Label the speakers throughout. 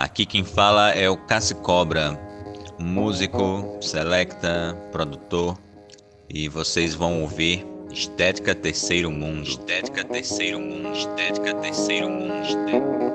Speaker 1: Aqui quem fala é o Cassi Cobra, músico, selecta, produtor, e vocês vão ouvir Estética Terceiro Mundo. Estética Terceiro Mundo. Estética Terceiro Mundo. Estética...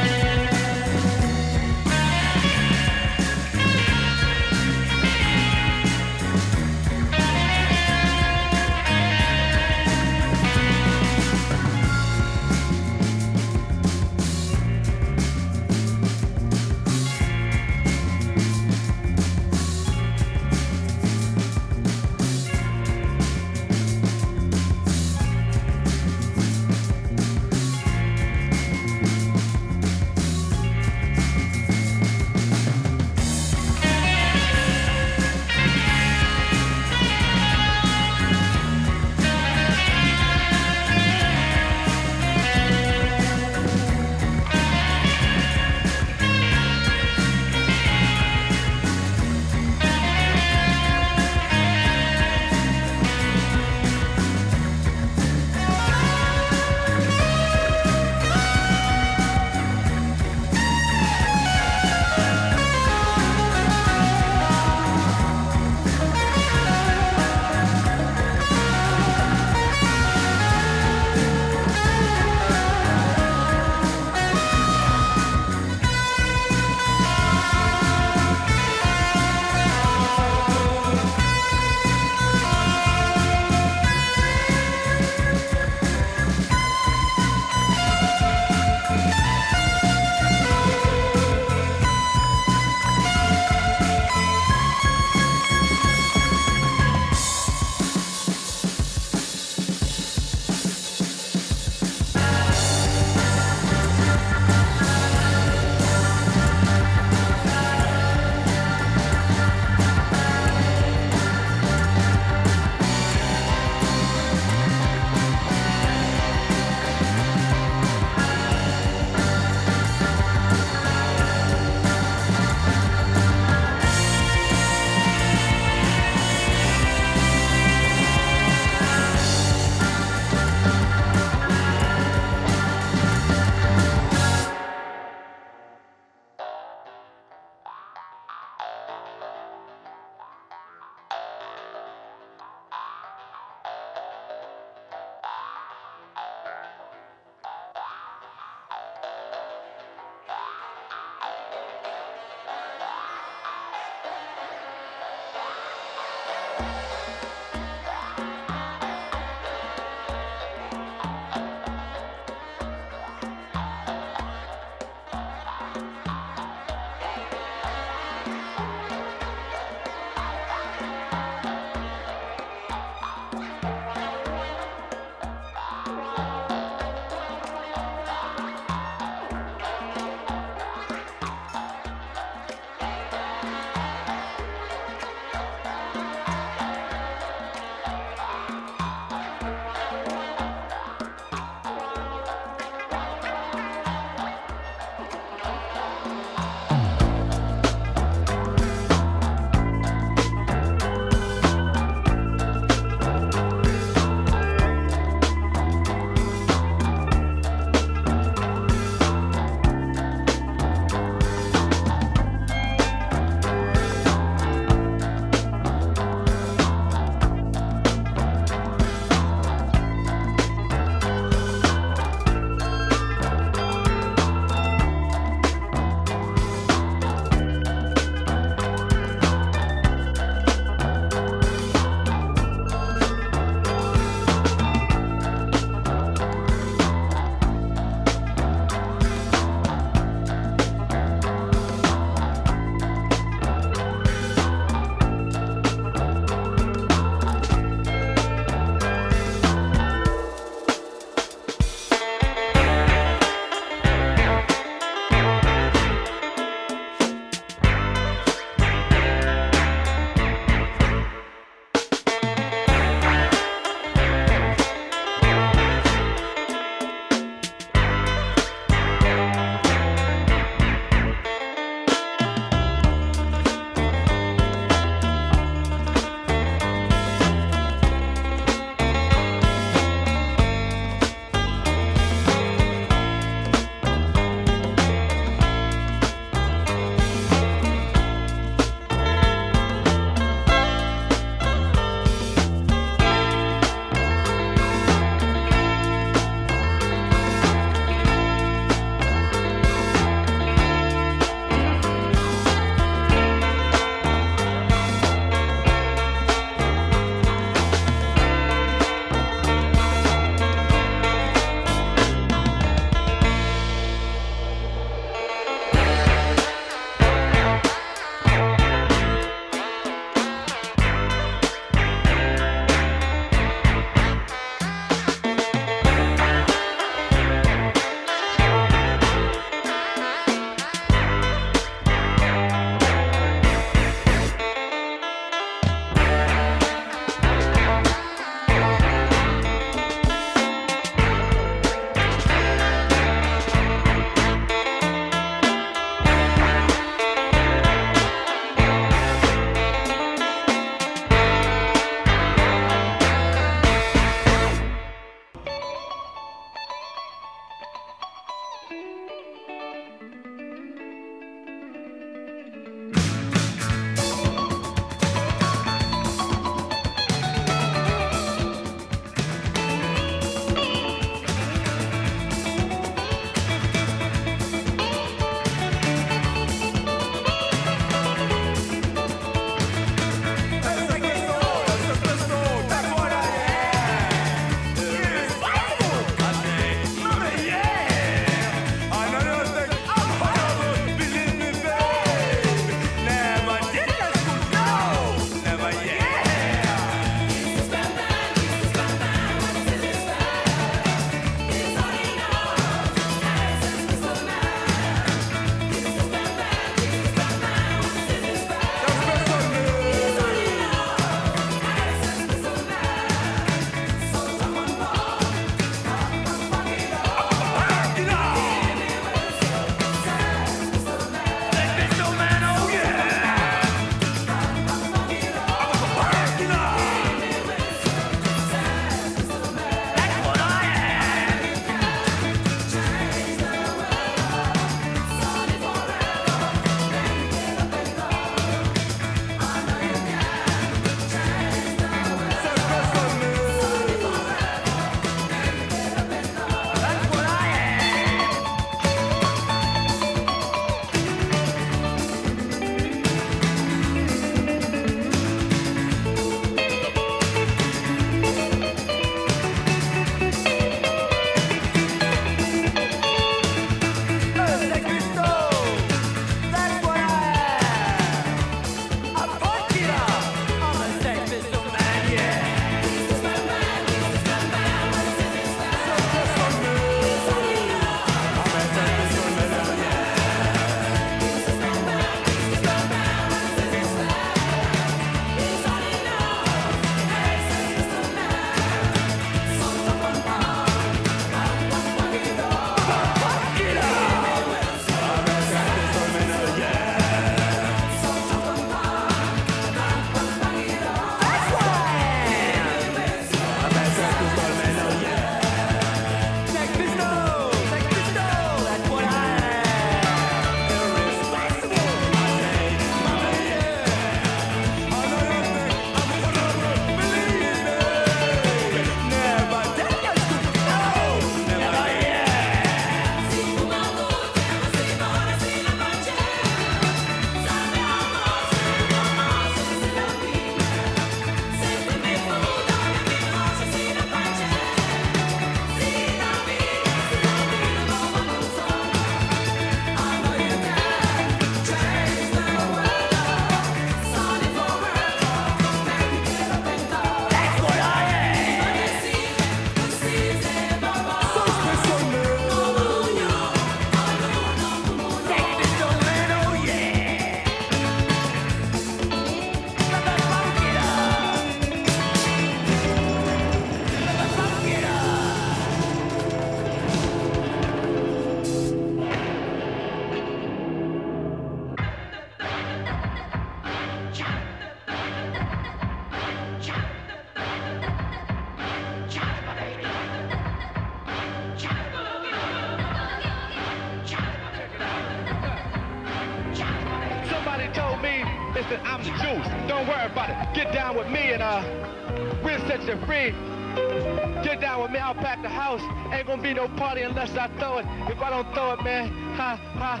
Speaker 2: party unless I throw it. If I don't throw it, man, ha, ha,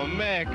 Speaker 2: oh, man,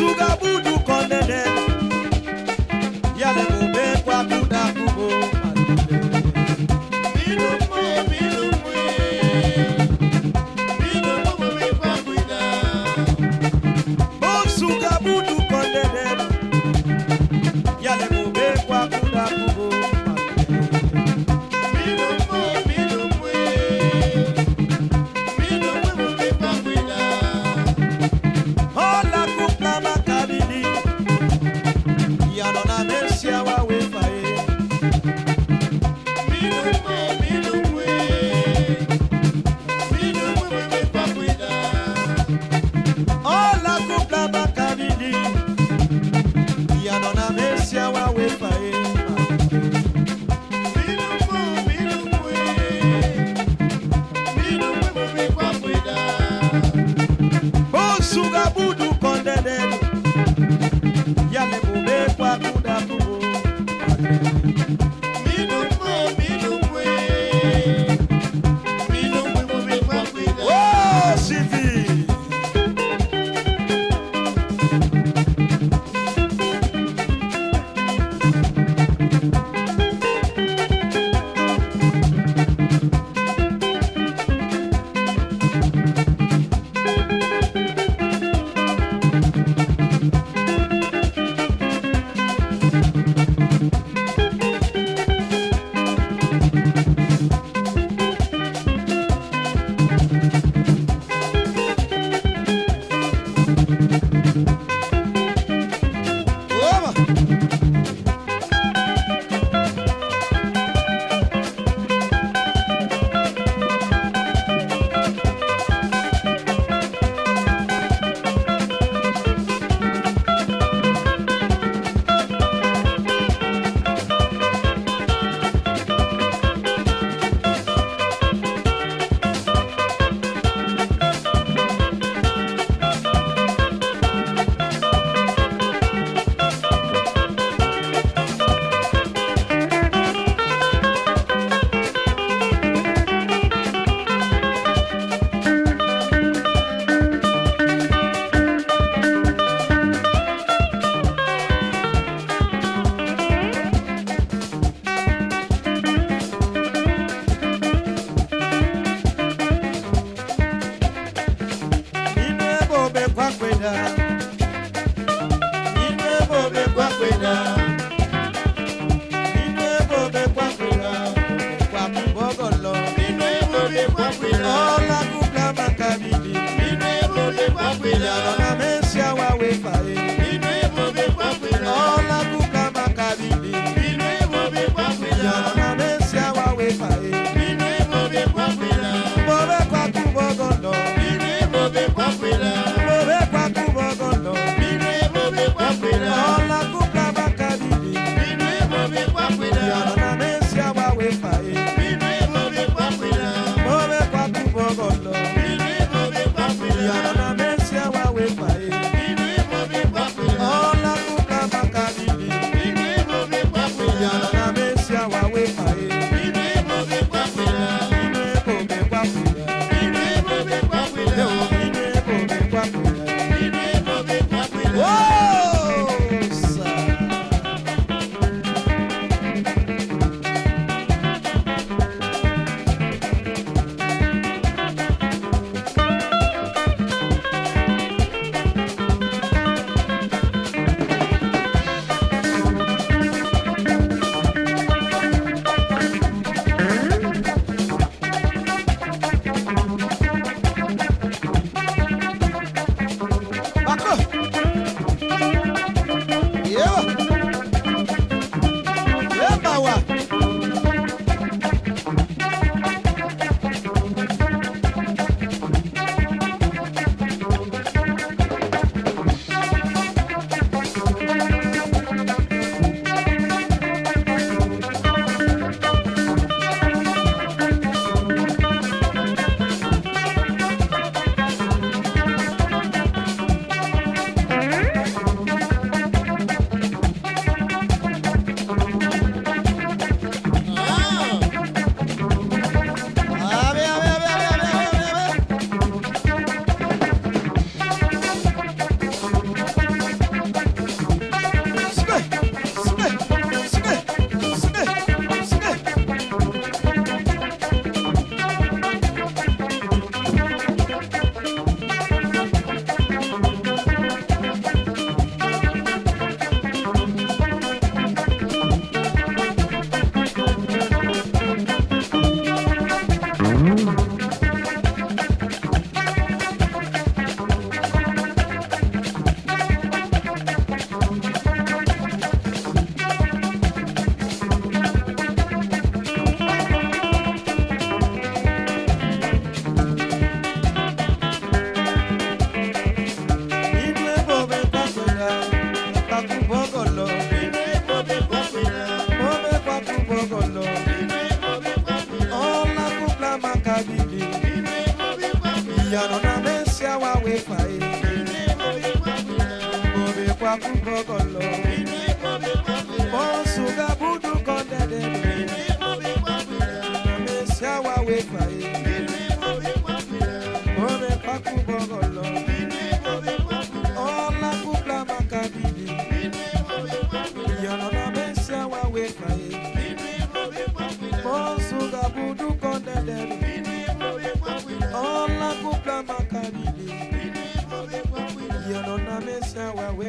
Speaker 2: Suga bunda.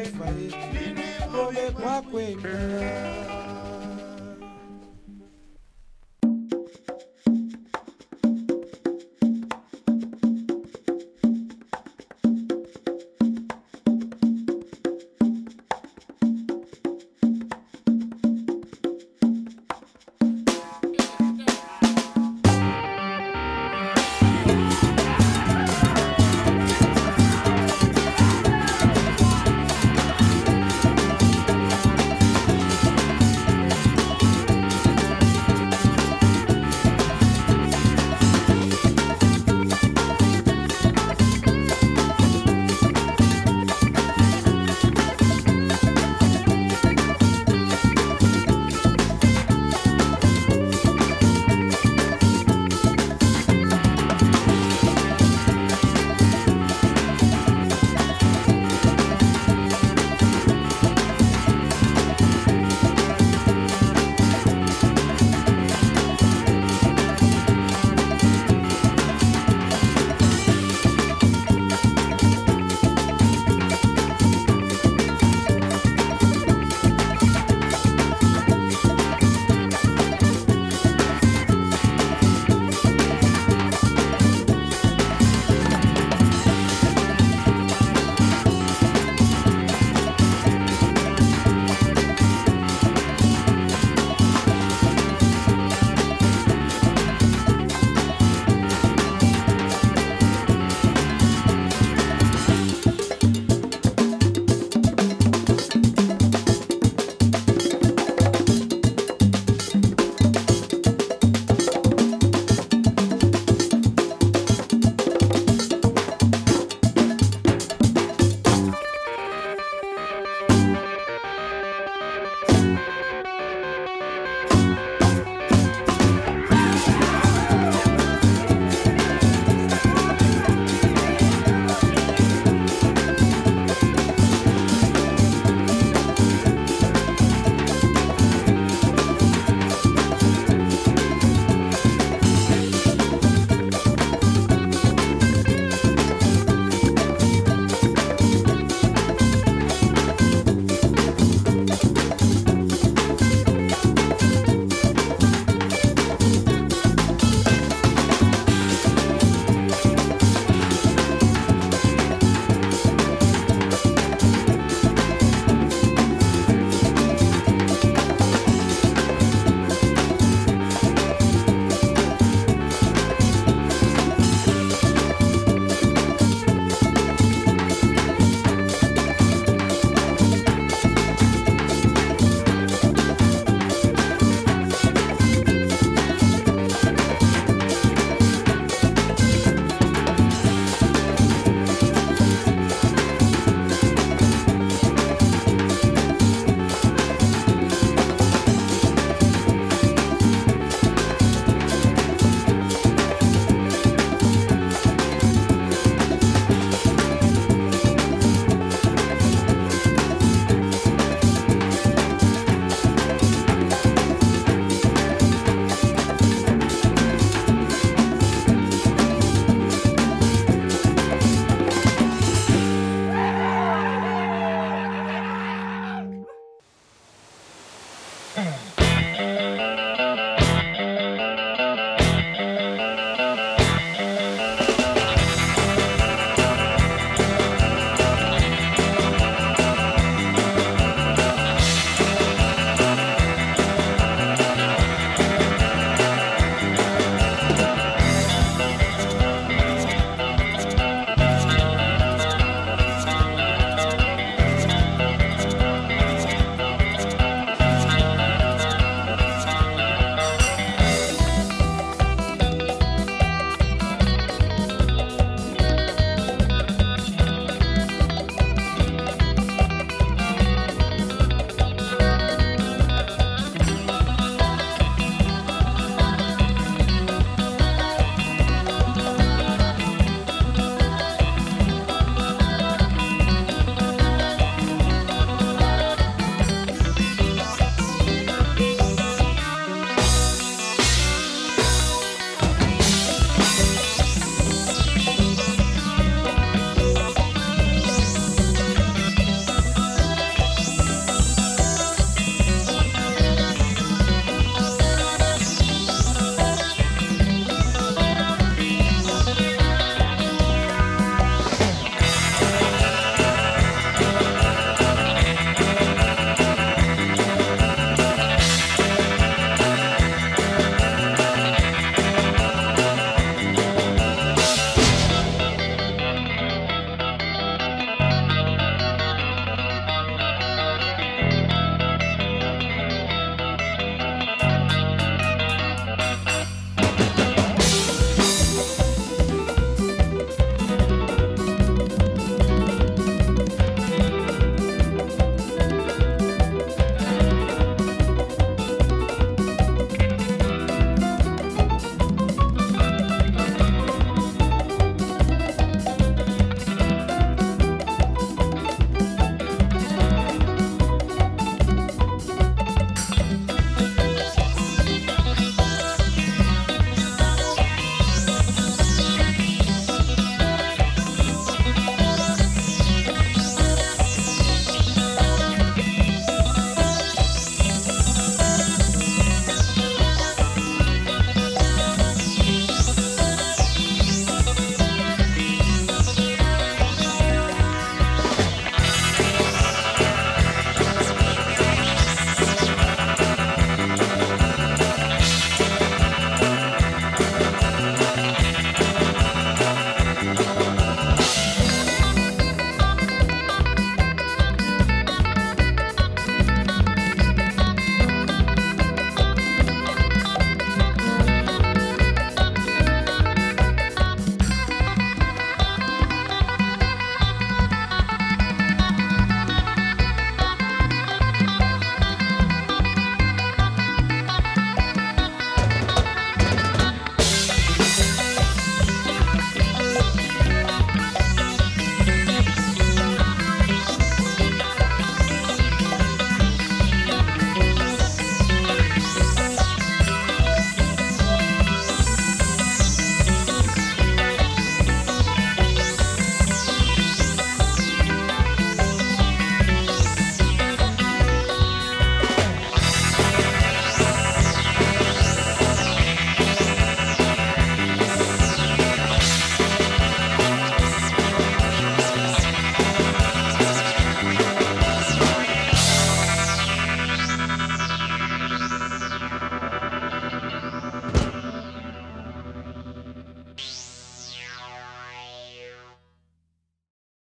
Speaker 3: kwake kwake, nini muve kwake
Speaker 2: mwana